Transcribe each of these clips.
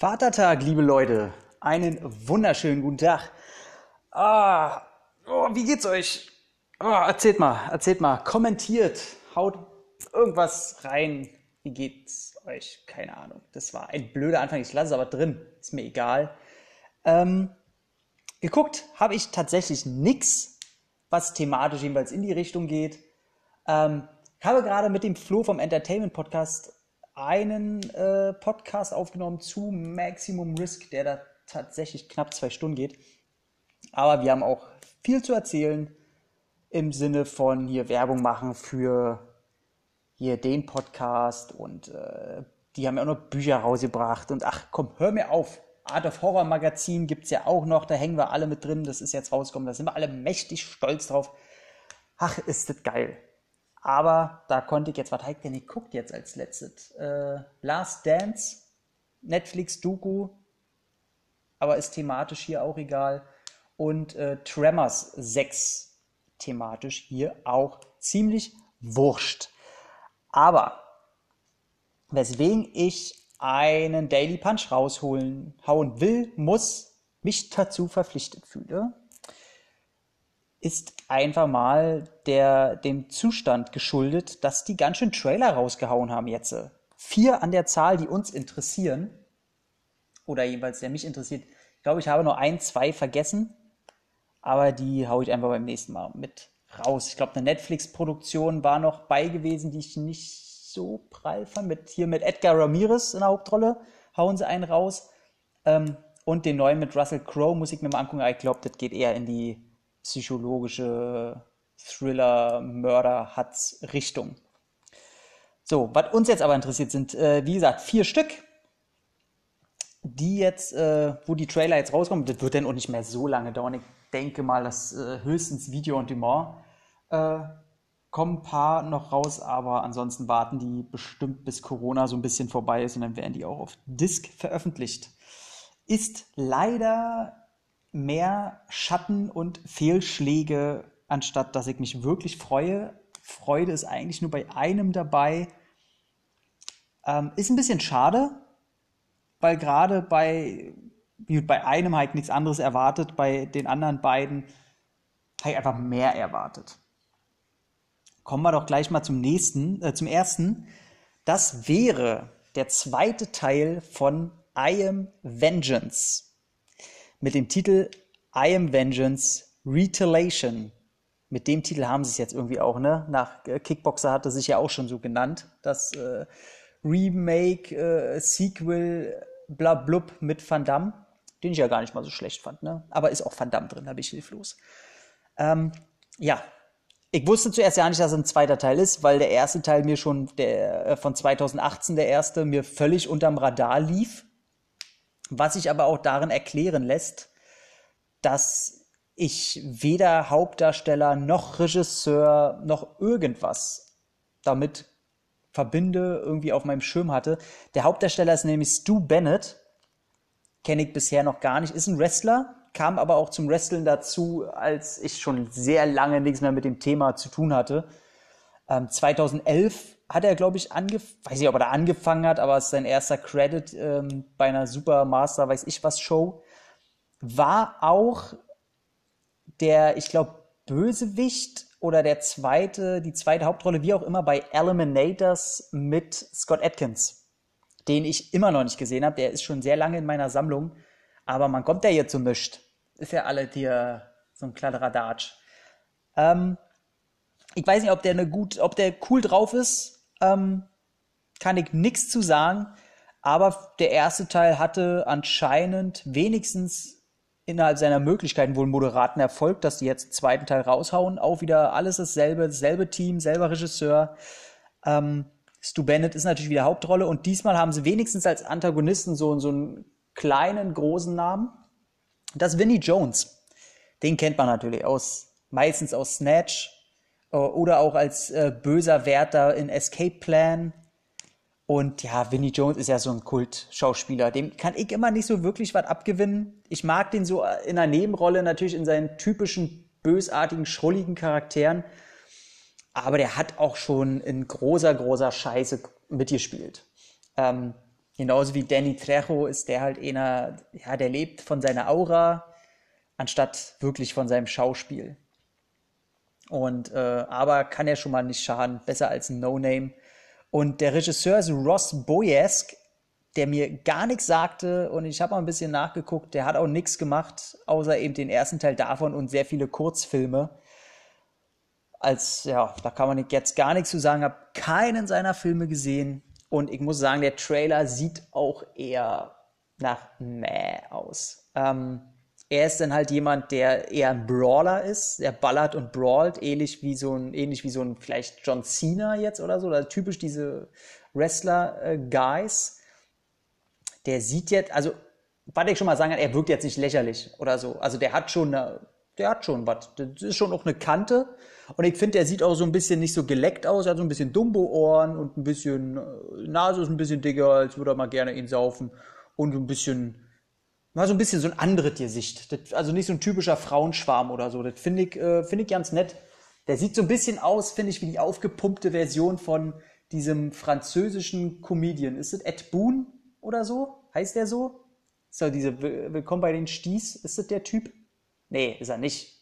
Vatertag, liebe Leute. Einen wunderschönen guten Tag. Ah, oh, wie geht's euch? Oh, erzählt mal, erzählt mal, kommentiert, haut irgendwas rein. Wie geht's euch? Keine Ahnung. Das war ein blöder Anfang. Ich lasse es aber drin. Ist mir egal. Ähm, geguckt habe ich tatsächlich nichts, was thematisch jedenfalls in die Richtung geht. Ähm, habe gerade mit dem Flo vom Entertainment Podcast einen äh, Podcast aufgenommen zu Maximum Risk, der da tatsächlich knapp zwei Stunden geht. Aber wir haben auch viel zu erzählen im Sinne von hier Werbung machen für hier den Podcast und äh, die haben ja auch noch Bücher rausgebracht und ach komm, hör mir auf. Art of Horror Magazin gibt es ja auch noch, da hängen wir alle mit drin, das ist jetzt rausgekommen, da sind wir alle mächtig stolz drauf. Ach, ist das geil. Aber da konnte ich jetzt, was habe ich denn geguckt jetzt als letztes? Äh, Last Dance, Netflix Doku, aber ist thematisch hier auch egal. Und äh, Tremors 6 thematisch hier auch ziemlich wurscht. Aber weswegen ich einen Daily Punch rausholen, hauen will, muss, mich dazu verpflichtet fühle, ist einfach mal der, dem Zustand geschuldet, dass die ganz schön Trailer rausgehauen haben jetzt. Vier an der Zahl, die uns interessieren. Oder jedenfalls, der mich interessiert. Ich glaube, ich habe nur ein, zwei vergessen. Aber die haue ich einfach beim nächsten Mal mit raus. Ich glaube, eine Netflix-Produktion war noch bei gewesen, die ich nicht so prall fand. Mit, hier mit Edgar Ramirez in der Hauptrolle. Hauen sie einen raus. Ähm, und den neuen mit Russell Crowe muss ich mir mal angucken. Ich glaube, das geht eher in die psychologische Thriller, Mörder, Hatz Richtung. So, was uns jetzt aber interessiert sind, äh, wie gesagt, vier Stück, die jetzt, äh, wo die Trailer jetzt rauskommen, das wird dann auch nicht mehr so lange dauern. Ich denke mal, dass äh, höchstens Video on Demand äh, kommen ein paar noch raus, aber ansonsten warten die bestimmt bis Corona so ein bisschen vorbei ist und dann werden die auch auf Disc veröffentlicht. Ist leider mehr Schatten und Fehlschläge, anstatt dass ich mich wirklich freue. Freude ist eigentlich nur bei einem dabei. Ähm, ist ein bisschen schade, weil gerade bei, bei einem halt nichts anderes erwartet, bei den anderen beiden habe ich einfach mehr erwartet. Kommen wir doch gleich mal zum nächsten, äh, zum ersten. Das wäre der zweite Teil von I Am Vengeance mit dem Titel I Am Vengeance Retaliation. Mit dem Titel haben sie es jetzt irgendwie auch, ne? Nach äh, Kickboxer hatte sich ja auch schon so genannt. Das äh, Remake, äh, Sequel, blablub mit Van Damme, den ich ja gar nicht mal so schlecht fand, ne? Aber ist auch Van Damme drin, da bin ich hilflos. Ähm, ja, ich wusste zuerst ja nicht, dass es ein zweiter Teil ist, weil der erste Teil mir schon der, äh, von 2018, der erste, mir völlig unterm Radar lief was sich aber auch darin erklären lässt, dass ich weder Hauptdarsteller noch Regisseur noch irgendwas damit verbinde, irgendwie auf meinem Schirm hatte. Der Hauptdarsteller ist nämlich Stu Bennett, kenne ich bisher noch gar nicht, ist ein Wrestler, kam aber auch zum Wrestling dazu, als ich schon sehr lange nichts mehr mit dem Thema zu tun hatte. Ähm, 2011 hat er, glaube ich, angefangen, weiß nicht, ob er da angefangen hat, aber es ist sein erster Credit ähm, bei einer Supermaster, weiß ich was, Show. War auch der, ich glaube, Bösewicht oder der zweite, die zweite Hauptrolle, wie auch immer, bei Eliminators mit Scott Atkins, den ich immer noch nicht gesehen habe. Der ist schon sehr lange in meiner Sammlung, aber man kommt ja jetzt so mischt. Ist ja alle dir so ein Kladderadatsch. Ähm, ich weiß nicht, ob der eine gut, ob der cool drauf ist, ähm, kann ich nichts zu sagen. Aber der erste Teil hatte anscheinend wenigstens innerhalb seiner Möglichkeiten wohl moderaten Erfolg, dass die jetzt den zweiten Teil raushauen. Auch wieder alles dasselbe, dasselbe Team, selber Regisseur. Ähm, Stu Bennett ist natürlich wieder Hauptrolle und diesmal haben sie wenigstens als Antagonisten so, so einen kleinen, großen Namen. Das ist Vinnie Jones. Den kennt man natürlich aus, meistens aus Snatch oder auch als äh, böser Wärter in Escape Plan. Und ja, Vinnie Jones ist ja so ein Kult-Schauspieler. Dem kann ich immer nicht so wirklich was abgewinnen. Ich mag den so in einer Nebenrolle, natürlich in seinen typischen bösartigen, schrulligen Charakteren. Aber der hat auch schon in großer, großer Scheiße mitgespielt. Ähm, Genauso wie Danny Trejo ist der halt einer, ja, der lebt von seiner Aura, anstatt wirklich von seinem Schauspiel. Und äh, aber kann ja schon mal nicht schaden, besser als ein No-Name. Und der Regisseur ist Ross Boyask, der mir gar nichts sagte und ich habe mal ein bisschen nachgeguckt, der hat auch nichts gemacht, außer eben den ersten Teil davon und sehr viele Kurzfilme. Als, ja, da kann man jetzt gar nichts zu sagen, habe keinen seiner Filme gesehen und ich muss sagen, der Trailer sieht auch eher nach meh aus. Ähm, er ist dann halt jemand, der eher ein Brawler ist, der ballert und brawlt, ähnlich wie so ein, ähnlich wie so ein vielleicht John Cena jetzt oder so, oder typisch diese Wrestler-Guys. der sieht jetzt, also, was ich schon mal sagen kann, er wirkt jetzt nicht lächerlich oder so. Also der hat schon eine, der hat schon was. Das ist schon auch eine Kante. Und ich finde, der sieht auch so ein bisschen nicht so geleckt aus. Er hat so ein bisschen Dumbo-Ohren und ein bisschen, äh, Nase ist ein bisschen dicker, als würde er mal gerne ihn saufen. Und ein bisschen, mal so ein bisschen so ein anderes Gesicht. Das, also nicht so ein typischer Frauenschwarm oder so. Das finde ich, äh, finde ich ganz nett. Der sieht so ein bisschen aus, finde ich, wie die aufgepumpte Version von diesem französischen Comedian. Ist das Ed Boon oder so? Heißt der so? So, diese Willkommen bei den Sties, ist das der Typ? Nee, ist er nicht.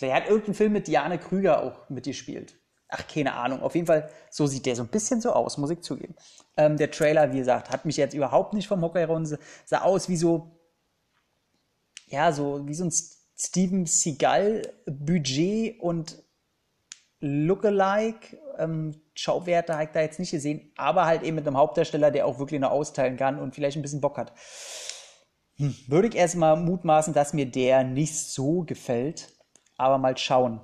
Er hat irgendeinen Film mit Diane Krüger auch mitgespielt. Ach, keine Ahnung. Auf jeden Fall, so sieht der so ein bisschen so aus, muss ich zugeben. Ähm, der Trailer, wie gesagt, hat mich jetzt überhaupt nicht vom Hocker herunter. Sah aus wie so, ja, so wie so ein Steven Seagal-Budget und Lookalike. Ähm, Schauwerte habe ich da jetzt nicht gesehen, aber halt eben mit einem Hauptdarsteller, der auch wirklich noch austeilen kann und vielleicht ein bisschen Bock hat. Hm, würde ich erstmal mutmaßen, dass mir der nicht so gefällt aber mal schauen.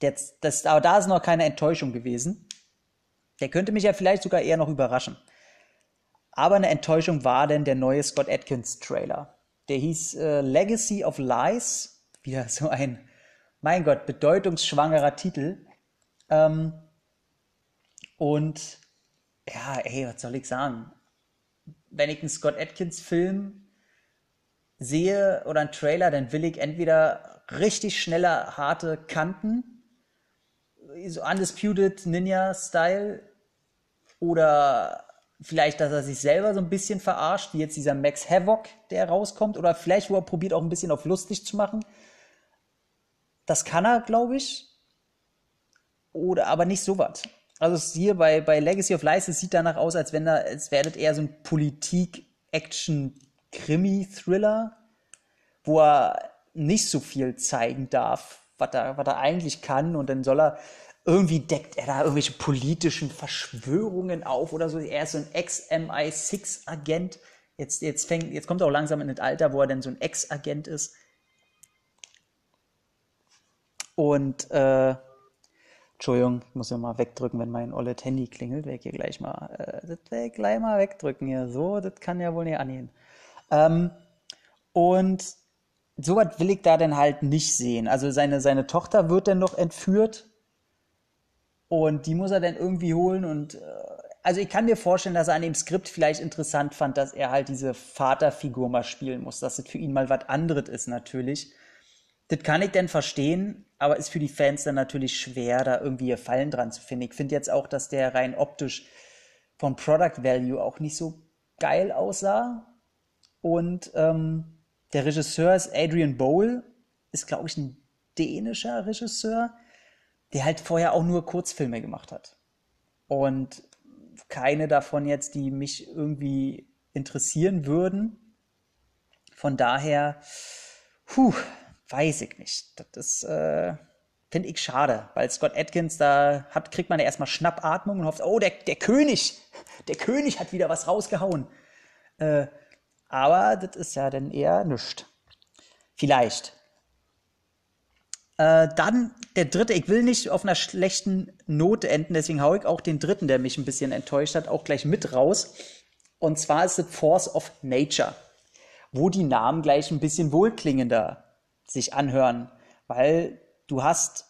Das, das, aber da ist noch keine Enttäuschung gewesen. Der könnte mich ja vielleicht sogar eher noch überraschen. Aber eine Enttäuschung war denn der neue Scott Atkins Trailer. Der hieß äh, Legacy of Lies. Wieder so ein, mein Gott, bedeutungsschwangerer Titel. Ähm, und ja, ey, was soll ich sagen? Wenn ich einen Scott Atkins Film sehe oder einen Trailer, dann will ich entweder richtig schnelle, harte Kanten, so Undisputed Ninja-Style oder vielleicht, dass er sich selber so ein bisschen verarscht, wie jetzt dieser Max Havoc, der rauskommt, oder vielleicht, wo er probiert, auch ein bisschen auf lustig zu machen. Das kann er, glaube ich. Oder aber nicht so was. Also hier bei, bei Legacy of Lies, es sieht danach aus, als wenn da, es werdet eher so ein Politik-Action-Krimi-Thriller, wo er nicht so viel zeigen darf, was er, was er eigentlich kann. Und dann soll er, irgendwie deckt er da irgendwelche politischen Verschwörungen auf oder so. Er ist so ein Ex-MI6-Agent. Jetzt, jetzt, fängt, jetzt kommt er auch langsam in das Alter, wo er dann so ein Ex-Agent ist. Und, äh, Entschuldigung, ich muss ja mal wegdrücken, wenn mein olles Handy klingelt. Weg hier gleich mal, äh, das werde gleich mal wegdrücken hier. So, das kann ja wohl nicht angehen. Ähm, und sowas will ich da dann halt nicht sehen. Also seine, seine Tochter wird dann noch entführt und die muss er dann irgendwie holen und äh, also ich kann mir vorstellen, dass er an dem Skript vielleicht interessant fand, dass er halt diese Vaterfigur mal spielen muss, dass es für ihn mal was anderes ist natürlich. Das kann ich denn verstehen, aber ist für die Fans dann natürlich schwer, da irgendwie ihr Fallen dran zu finden. Ich finde jetzt auch, dass der rein optisch vom Product Value auch nicht so geil aussah. Und ähm, der Regisseur ist Adrian Bowl, ist, glaube ich, ein dänischer Regisseur, der halt vorher auch nur Kurzfilme gemacht hat. Und keine davon jetzt, die mich irgendwie interessieren würden. Von daher, puh, weiß ich nicht. Das ist, äh, finde ich schade, weil Scott Atkins, da hat, kriegt man ja erstmal Schnappatmung und hofft, oh, der, der König, der König hat wieder was rausgehauen. Äh, aber das ist ja dann eher nichts. Vielleicht. Äh, dann der dritte, ich will nicht auf einer schlechten Note enden, deswegen haue ich auch den dritten, der mich ein bisschen enttäuscht hat, auch gleich mit raus. Und zwar ist es Force of Nature, wo die Namen gleich ein bisschen wohlklingender sich anhören, weil du hast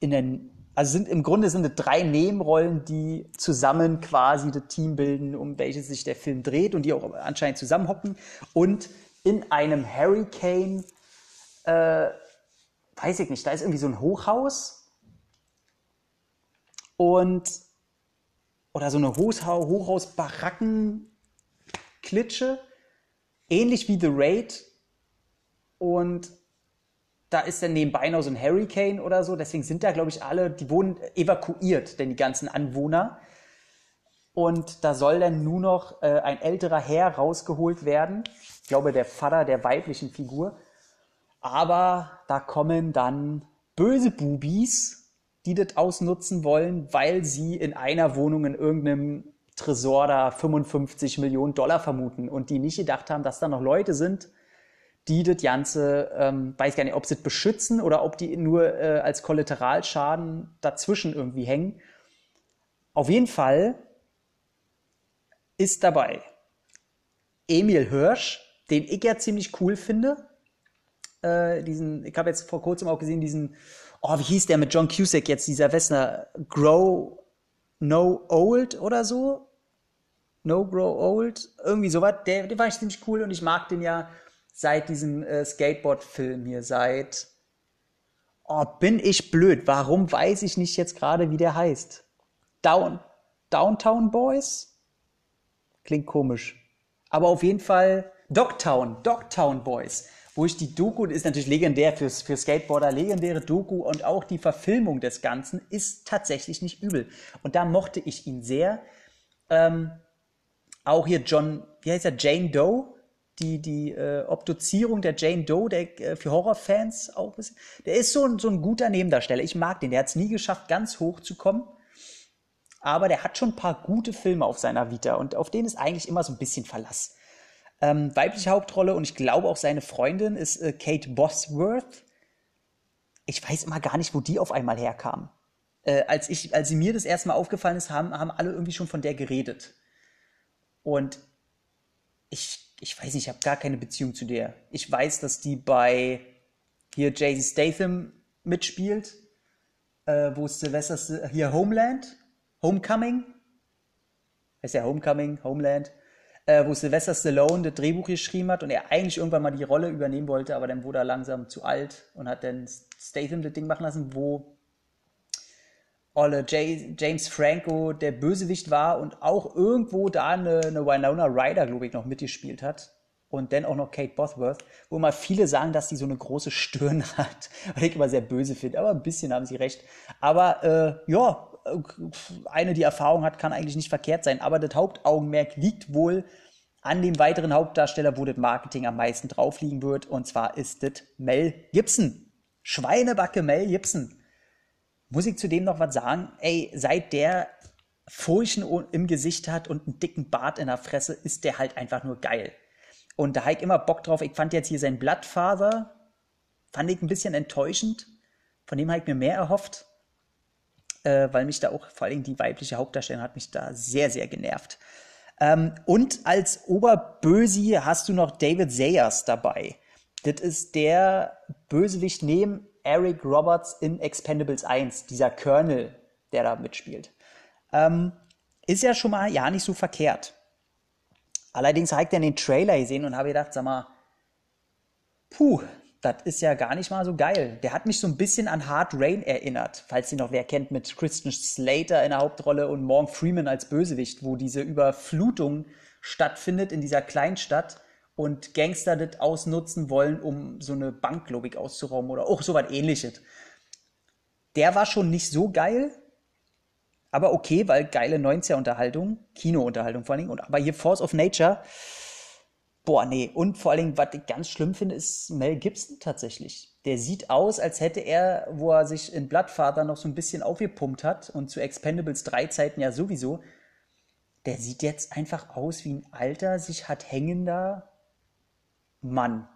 in den also sind im Grunde sind es drei Nebenrollen, die zusammen quasi das Team bilden, um welches sich der Film dreht und die auch anscheinend zusammenhocken. Und in einem Hurricane, äh, weiß ich nicht, da ist irgendwie so ein Hochhaus und oder so eine Hochhaus-Baracken-Klitsche, ähnlich wie The Raid. Und da ist dann nebenbei noch so ein Hurricane oder so. Deswegen sind da, glaube ich, alle, die wurden evakuiert, denn die ganzen Anwohner. Und da soll dann nur noch äh, ein älterer Herr rausgeholt werden. Ich glaube, der Vater der weiblichen Figur. Aber da kommen dann böse Bubis, die das ausnutzen wollen, weil sie in einer Wohnung in irgendeinem Tresor da 55 Millionen Dollar vermuten und die nicht gedacht haben, dass da noch Leute sind, die das Ganze, ähm, weiß gar nicht, ob sie es beschützen oder ob die nur äh, als Kollateralschaden dazwischen irgendwie hängen. Auf jeden Fall ist dabei Emil Hirsch, den ich ja ziemlich cool finde. Äh, diesen, ich habe jetzt vor kurzem auch gesehen, diesen, oh, wie hieß der mit John Cusack jetzt, dieser Westner, Grow No Old oder so? No Grow Old? Irgendwie sowas. Der, der war ich ziemlich cool und ich mag den ja seit diesem äh, Skateboard-Film hier, seit. Oh, bin ich blöd. Warum weiß ich nicht jetzt gerade, wie der heißt? Down, Downtown Boys? Klingt komisch. Aber auf jeden Fall Dogtown, Dogtown Boys. Wo ich die Doku, ist natürlich legendär fürs, für Skateboarder, legendäre Doku und auch die Verfilmung des Ganzen ist tatsächlich nicht übel. Und da mochte ich ihn sehr. Ähm, auch hier John, wie heißt er, Jane Doe, die, die äh, Obduzierung der Jane Doe, der äh, für Horrorfans auch ist. Der ist so ein, so ein guter Nebendarsteller. Ich mag den. Der hat es nie geschafft, ganz hoch zu kommen. Aber der hat schon ein paar gute Filme auf seiner Vita und auf denen ist eigentlich immer so ein bisschen Verlass. Ähm, weibliche Hauptrolle und ich glaube auch seine Freundin ist äh, Kate Bosworth. Ich weiß immer gar nicht, wo die auf einmal herkam. Äh, als, ich, als sie mir das erste Mal aufgefallen ist, haben, haben alle irgendwie schon von der geredet. Und ich ich weiß nicht, ich habe gar keine Beziehung zu der. Ich weiß, dass die bei hier Jay Statham mitspielt, äh, wo ist Sylvester, hier Homeland, Homecoming, heißt ja Homecoming, Homeland, äh, wo Sylvester Stallone das Drehbuch geschrieben hat und er eigentlich irgendwann mal die Rolle übernehmen wollte, aber dann wurde er langsam zu alt und hat dann Statham das Ding machen lassen, wo Olle James Franco der Bösewicht war und auch irgendwo da eine, eine Winona Ryder, glaube ich, noch mitgespielt hat. Und dann auch noch Kate Bosworth, wo immer viele sagen, dass die so eine große Stirn hat. Was ich immer sehr böse finde, aber ein bisschen haben sie recht. Aber äh, ja, eine, die Erfahrung hat, kann eigentlich nicht verkehrt sein. Aber das Hauptaugenmerk liegt wohl an dem weiteren Hauptdarsteller, wo das Marketing am meisten drauf liegen wird. Und zwar ist das Mel Gibson. Schweinebacke Mel Gibson. Muss ich zudem noch was sagen? Ey, seit der Furchen im Gesicht hat und einen dicken Bart in der Fresse, ist der halt einfach nur geil. Und da habe ich immer Bock drauf. Ich fand jetzt hier sein Bloodfather, fand ich ein bisschen enttäuschend. Von dem habe ich mir mehr erhofft, äh, weil mich da auch, vor allem die weibliche Hauptdarstellerin hat mich da sehr, sehr genervt. Ähm, und als Oberbösi hast du noch David Sayers dabei. Das ist der Bösewicht neben Eric Roberts in Expendables 1, dieser Colonel, der da mitspielt. Ähm, ist ja schon mal ja nicht so verkehrt. Allerdings habe ich dann den Trailer gesehen und habe gedacht, sag mal, puh, das ist ja gar nicht mal so geil. Der hat mich so ein bisschen an Hard Rain erinnert, falls ihn noch wer kennt, mit Christian Slater in der Hauptrolle und Morgan Freeman als Bösewicht, wo diese Überflutung stattfindet in dieser Kleinstadt und Gangster das ausnutzen wollen, um so eine Bank, glaube ich, auszurauben oder auch so was ähnliches. Der war schon nicht so geil, aber okay, weil geile 90er-Unterhaltung, Kino-Unterhaltung vor allen Dingen, und aber hier Force of Nature, boah, nee. Und vor allen Dingen, was ich ganz schlimm finde, ist Mel Gibson tatsächlich. Der sieht aus, als hätte er, wo er sich in Bloodfather noch so ein bisschen aufgepumpt hat und zu Expendables 3 Zeiten ja sowieso, der sieht jetzt einfach aus wie ein alter, sich hat hängender Mann.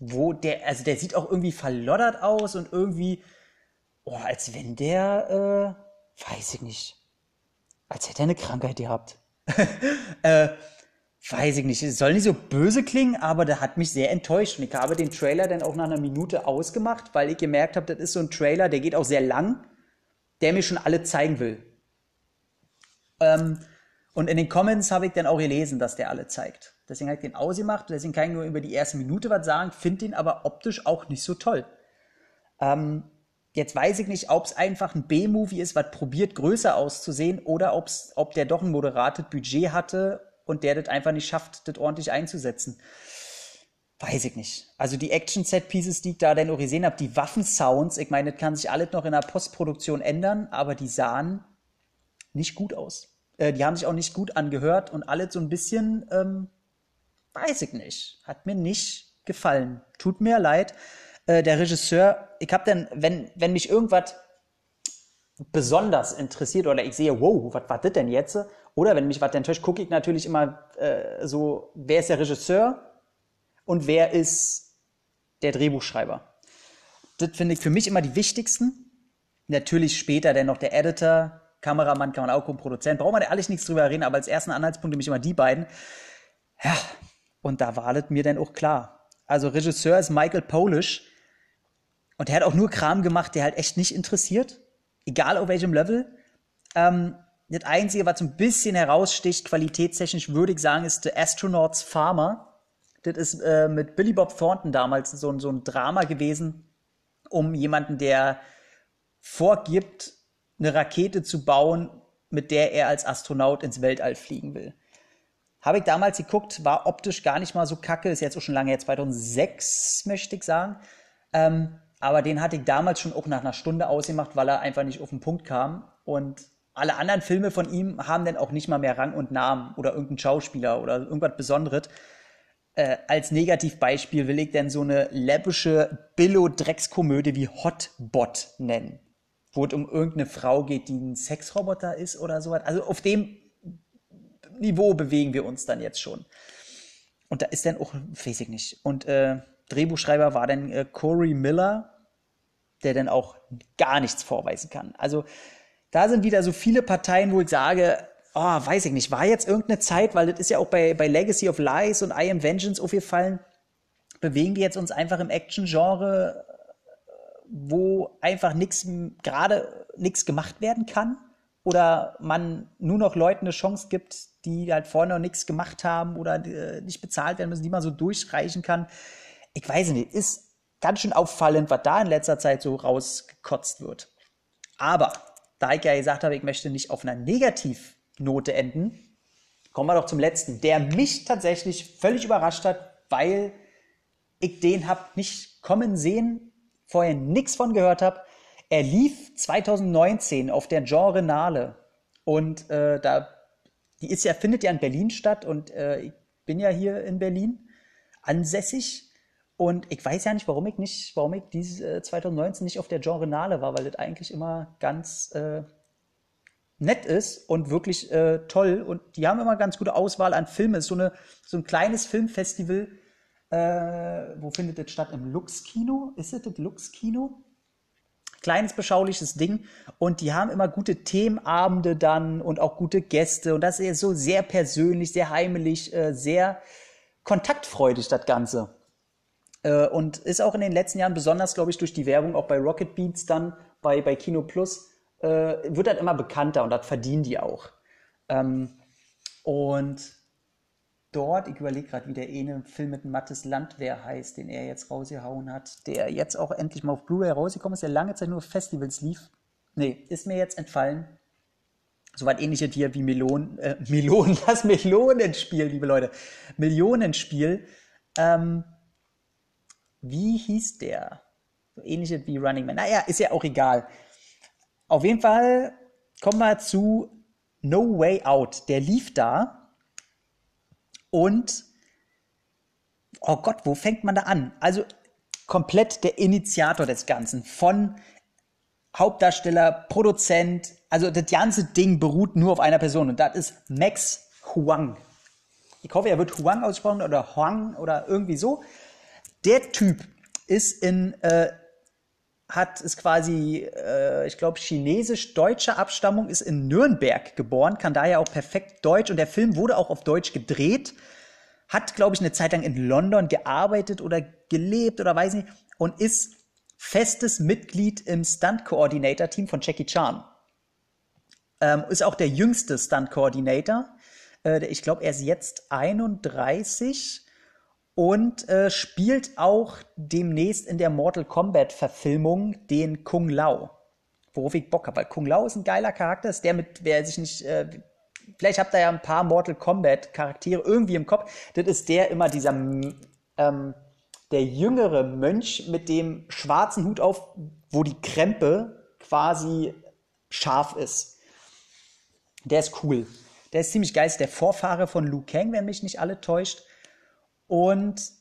Wo der, also der sieht auch irgendwie verloddert aus und irgendwie, oh, als wenn der, äh, weiß ich nicht, als hätte er eine Krankheit gehabt. äh, weiß ich nicht, es soll nicht so böse klingen, aber der hat mich sehr enttäuscht. Und ich habe den Trailer dann auch nach einer Minute ausgemacht, weil ich gemerkt habe, das ist so ein Trailer, der geht auch sehr lang, der mir schon alle zeigen will. Ähm, und in den Comments habe ich dann auch gelesen, dass der alle zeigt. Deswegen habe ich den ausgemacht. Deswegen kann ich nur über die erste Minute was sagen, finde den aber optisch auch nicht so toll. Ähm, Jetzt weiß ich nicht, ob es einfach ein B-Movie ist, was probiert größer auszusehen oder ob's, ob der doch ein moderates Budget hatte und der das einfach nicht schafft, das ordentlich einzusetzen. Weiß ich nicht. Also die Action-Set-Pieces, die ich da denn auch gesehen habe, die Waffensounds, ich meine, das kann sich alles noch in der Postproduktion ändern, aber die sahen nicht gut aus. Äh, die haben sich auch nicht gut angehört und alles so ein bisschen, ähm, weiß ich nicht. Hat mir nicht gefallen. Tut mir leid. Äh, der Regisseur, ich habe dann, wenn, wenn mich irgendwas besonders interessiert oder ich sehe, wow, was war das denn jetzt? Oder wenn mich was enttäuscht, gucke ich natürlich immer äh, so, wer ist der Regisseur und wer ist der Drehbuchschreiber. Das finde ich für mich immer die wichtigsten. Natürlich später dann noch der Editor, Kameramann kann man auch gucken, Produzent, braucht man alles nichts drüber reden, aber als ersten Anhaltspunkt nämlich immer die beiden. Ja, und da war das mir dann auch klar. Also Regisseur ist Michael Polish, und der hat auch nur Kram gemacht, der halt echt nicht interessiert. Egal auf welchem Level. Ähm, das Einzige, was so ein bisschen heraussticht, qualitätstechnisch würde ich sagen, ist The Astronauts Farmer. Das ist äh, mit Billy Bob Thornton damals so, so ein Drama gewesen, um jemanden, der vorgibt, eine Rakete zu bauen, mit der er als Astronaut ins Weltall fliegen will. Habe ich damals geguckt, war optisch gar nicht mal so kacke, ist jetzt auch schon lange her, 2006 möchte ich sagen. Ähm, aber den hatte ich damals schon auch nach einer Stunde ausgemacht, weil er einfach nicht auf den Punkt kam. Und alle anderen Filme von ihm haben dann auch nicht mal mehr Rang und Namen oder irgendein Schauspieler oder irgendwas Besonderes. Äh, als Negativbeispiel will ich denn so eine läppische Billo-Dreckskomödie wie Hotbot nennen. Wo es um irgendeine Frau geht, die ein Sexroboter ist oder sowas. Also auf dem Niveau bewegen wir uns dann jetzt schon. Und da ist dann auch, weiß ich nicht. Und äh, Drehbuchschreiber war dann äh, Corey Miller, der dann auch gar nichts vorweisen kann. Also da sind wieder so viele Parteien, wo ich sage, oh, weiß ich nicht, war jetzt irgendeine Zeit, weil das ist ja auch bei, bei Legacy of Lies und I Am Vengeance aufgefallen, bewegen wir jetzt uns einfach im Action-Genre, wo einfach nichts, gerade nichts gemacht werden kann? Oder man nur noch Leuten eine Chance gibt, die halt vorher noch nichts gemacht haben oder äh, nicht bezahlt werden müssen, die man so durchreichen kann ich weiß nicht, ist ganz schön auffallend, was da in letzter Zeit so rausgekotzt wird. Aber da ich ja gesagt habe, ich möchte nicht auf einer Negativnote enden, kommen wir doch zum letzten, der mich tatsächlich völlig überrascht hat, weil ich den hab nicht kommen sehen, vorher nichts von gehört habe. Er lief 2019 auf der Genre Nale und äh, da die ist ja findet ja in Berlin statt und äh, ich bin ja hier in Berlin ansässig und ich weiß ja nicht, warum ich nicht, warum ich diese äh, 2019 nicht auf der Genrenale war, weil das eigentlich immer ganz äh, nett ist und wirklich äh, toll. Und die haben immer ganz gute Auswahl an Filmen. Es ist so, eine, so ein kleines Filmfestival. Äh, wo findet das statt? Im Lux-Kino? Ist es das Lux-Kino? Kleines, beschauliches Ding. Und die haben immer gute Themenabende dann und auch gute Gäste. Und das ist so sehr persönlich, sehr heimelig, äh, sehr kontaktfreudig, das Ganze. Äh, und ist auch in den letzten Jahren besonders, glaube ich, durch die Werbung, auch bei Rocket Beats dann, bei, bei Kino Plus, äh, wird halt immer bekannter und das verdienen die auch. Ähm, und dort, ich überlege gerade, wie der eine Film mit Mattes Landwehr heißt, den er jetzt rausgehauen hat, der jetzt auch endlich mal auf Blu-ray rausgekommen ist, der lange Zeit nur Festivals lief. Nee, ist mir jetzt entfallen. Soweit ähnliches hier wie Melonen, äh, Melonen, das Melonenspiel, liebe Leute. Millionenspiel. Ähm, wie hieß der? So ähnlich wie Running Man. Naja, ist ja auch egal. Auf jeden Fall kommen wir zu No Way Out. Der lief da und oh Gott, wo fängt man da an? Also komplett der Initiator des Ganzen von Hauptdarsteller, Produzent, also das ganze Ding beruht nur auf einer Person und das ist Max Huang. Ich hoffe, er wird Huang ausgesprochen oder Huang oder irgendwie so. Der Typ ist in, äh, hat, ist quasi, äh, ich glaube, chinesisch-deutscher Abstammung, ist in Nürnberg geboren, kann daher auch perfekt Deutsch und der Film wurde auch auf Deutsch gedreht, hat, glaube ich, eine Zeit lang in London gearbeitet oder gelebt oder weiß nicht und ist festes Mitglied im Stunt-Coordinator-Team von Jackie Chan. Ähm, ist auch der jüngste Stunt-Coordinator. Äh, ich glaube, er ist jetzt 31 und äh, spielt auch demnächst in der Mortal Kombat Verfilmung den Kung Lao. Worauf ich Bock habe, weil Kung Lao ist ein geiler Charakter, ist der mit, wer sich nicht, äh, vielleicht habt ihr ja ein paar Mortal Kombat Charaktere irgendwie im Kopf. Das ist der immer dieser, ähm, der jüngere Mönch mit dem schwarzen Hut auf, wo die Krempe quasi scharf ist. Der ist cool. Der ist ziemlich geil, ist der Vorfahre von Liu Kang, wenn mich nicht alle täuscht. Und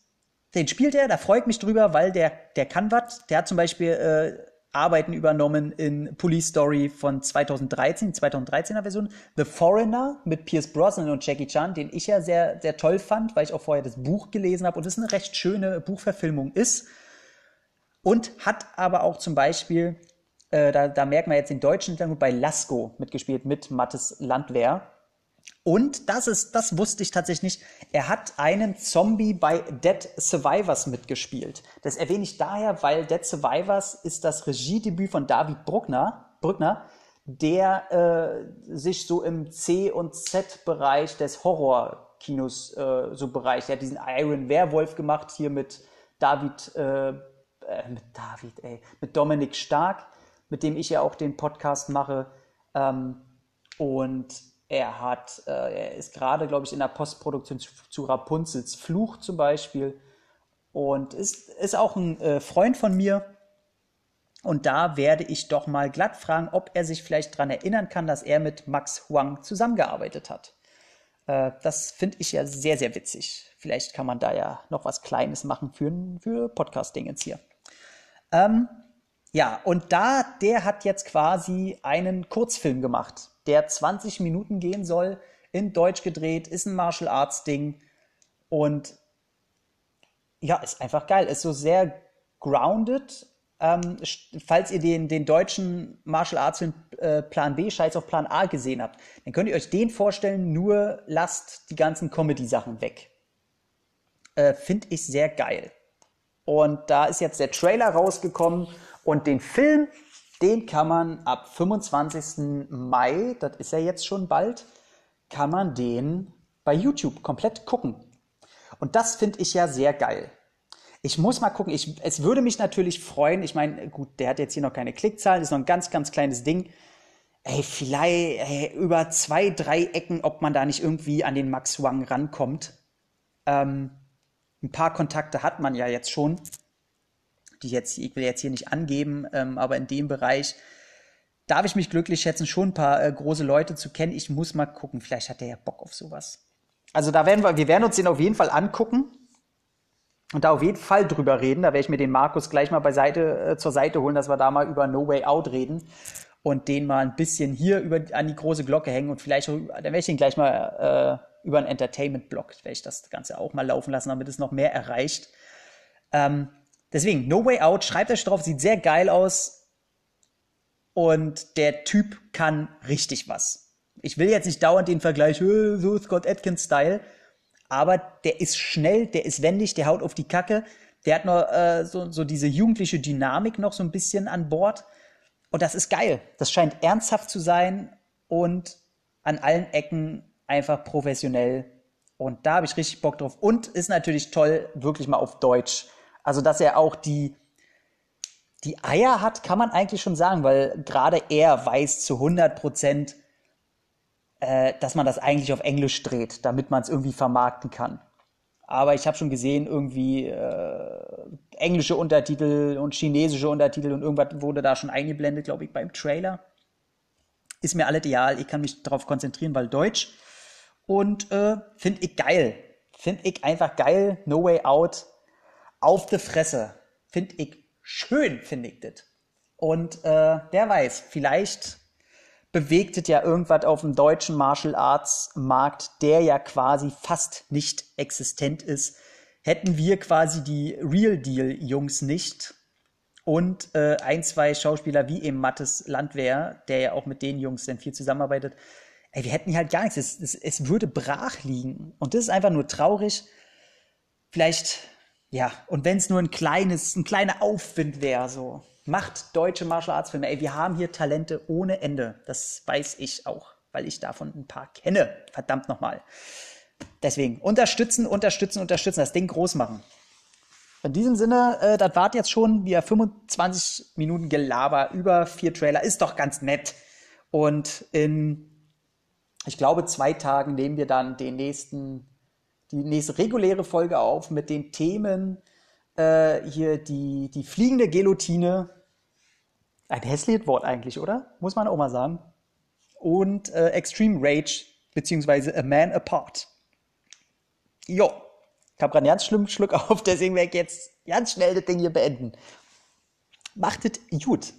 den spielt er, da freut mich drüber, weil der, der kann was. Der hat zum Beispiel äh, Arbeiten übernommen in Police Story von 2013, 2013er Version. The Foreigner mit Pierce Brosnan und Jackie Chan, den ich ja sehr, sehr toll fand, weil ich auch vorher das Buch gelesen habe und es eine recht schöne Buchverfilmung ist. Und hat aber auch zum Beispiel, äh, da, da merkt man jetzt den deutschen Hintergrund, bei Lasko mitgespielt mit Mattes Landwehr. Und das ist, das wusste ich tatsächlich nicht. Er hat einen Zombie bei Dead Survivors mitgespielt. Das erwähne ich daher, weil Dead Survivors ist das Regiedebüt von David Bruckner, Brückner, der äh, sich so im C- und Z-Bereich des Horrorkinos äh, so bereicht. Er hat diesen Iron Werewolf gemacht hier mit David, äh, äh, mit David, ey, mit Dominik Stark, mit dem ich ja auch den Podcast mache. Ähm, und er hat, äh, er ist gerade, glaube ich, in der Postproduktion zu, zu, Rapunzels Fluch zum Beispiel und ist, ist auch ein äh, Freund von mir. Und da werde ich doch mal glatt fragen, ob er sich vielleicht daran erinnern kann, dass er mit Max Huang zusammengearbeitet hat. Äh, das finde ich ja sehr, sehr witzig. Vielleicht kann man da ja noch was Kleines machen für, für Podcast-Dingens hier. Ähm, ja, und da, der hat jetzt quasi einen Kurzfilm gemacht der 20 Minuten gehen soll, in Deutsch gedreht, ist ein Martial Arts Ding und ja, ist einfach geil, ist so sehr grounded. Ähm, falls ihr den, den deutschen Martial Arts Film äh, Plan B, Scheiß auf Plan A gesehen habt, dann könnt ihr euch den vorstellen, nur lasst die ganzen Comedy-Sachen weg. Äh, Finde ich sehr geil. Und da ist jetzt der Trailer rausgekommen und den Film den kann man ab 25. Mai, das ist ja jetzt schon bald, kann man den bei YouTube komplett gucken. Und das finde ich ja sehr geil. Ich muss mal gucken, ich, es würde mich natürlich freuen, ich meine, gut, der hat jetzt hier noch keine Klickzahlen, ist noch ein ganz, ganz kleines Ding. Ey, vielleicht ey, über zwei, drei Ecken, ob man da nicht irgendwie an den Max Wang rankommt. Ähm, ein paar Kontakte hat man ja jetzt schon die jetzt, ich will jetzt hier nicht angeben, ähm, aber in dem Bereich darf ich mich glücklich schätzen, schon ein paar äh, große Leute zu kennen. Ich muss mal gucken, vielleicht hat der ja Bock auf sowas. Also da werden wir, wir werden uns den auf jeden Fall angucken und da auf jeden Fall drüber reden. Da werde ich mir den Markus gleich mal beiseite, äh, zur Seite holen, dass wir da mal über No Way Out reden und den mal ein bisschen hier über, an die große Glocke hängen und vielleicht, dann werde ich den gleich mal äh, über einen Entertainment-Blog, werde ich das Ganze auch mal laufen lassen, damit es noch mehr erreicht. Ähm, Deswegen, No Way Out, schreibt euch drauf, sieht sehr geil aus. Und der Typ kann richtig was. Ich will jetzt nicht dauernd den Vergleich, so Scott Atkins-Style, aber der ist schnell, der ist wendig, der haut auf die Kacke. Der hat noch äh, so, so diese jugendliche Dynamik noch so ein bisschen an Bord. Und das ist geil. Das scheint ernsthaft zu sein und an allen Ecken einfach professionell. Und da habe ich richtig Bock drauf. Und ist natürlich toll, wirklich mal auf Deutsch also, dass er auch die, die Eier hat, kann man eigentlich schon sagen, weil gerade er weiß zu 100 Prozent, äh, dass man das eigentlich auf Englisch dreht, damit man es irgendwie vermarkten kann. Aber ich habe schon gesehen, irgendwie äh, englische Untertitel und chinesische Untertitel und irgendwas wurde da schon eingeblendet, glaube ich, beim Trailer. Ist mir alles ideal, ich kann mich darauf konzentrieren, weil Deutsch. Und äh, finde ich geil. Finde ich einfach geil. No Way Out auf die Fresse. Finde ich schön, finde ich das. Und äh, wer weiß, vielleicht bewegt es ja irgendwas auf dem deutschen Martial Arts Markt, der ja quasi fast nicht existent ist. Hätten wir quasi die Real Deal Jungs nicht und äh, ein, zwei Schauspieler wie eben Mattes Landwehr, der ja auch mit den Jungs dann viel zusammenarbeitet, ey, wir hätten halt gar nichts. Es, es, es würde brach liegen. Und das ist einfach nur traurig. Vielleicht ja, und wenn es nur ein kleines, ein kleiner Aufwind wäre, so. Macht deutsche Martial Arts Filme. Ey, wir haben hier Talente ohne Ende. Das weiß ich auch, weil ich davon ein paar kenne. Verdammt nochmal. deswegen unterstützen, unterstützen, unterstützen, das Ding groß machen. In diesem Sinne, äh, das war jetzt schon wieder 25 Minuten Gelaber über vier Trailer. Ist doch ganz nett. Und in, ich glaube, zwei Tagen nehmen wir dann den nächsten, die nächste reguläre Folge auf mit den Themen äh, hier die, die fliegende Guillotine. Ein hässliches Wort eigentlich, oder? Muss man auch mal sagen. Und äh, Extreme Rage, beziehungsweise A Man Apart. Jo. Ich habe gerade einen ganz schlimmen Schluck auf, deswegen werde ich jetzt ganz schnell das Ding hier beenden. Macht es gut.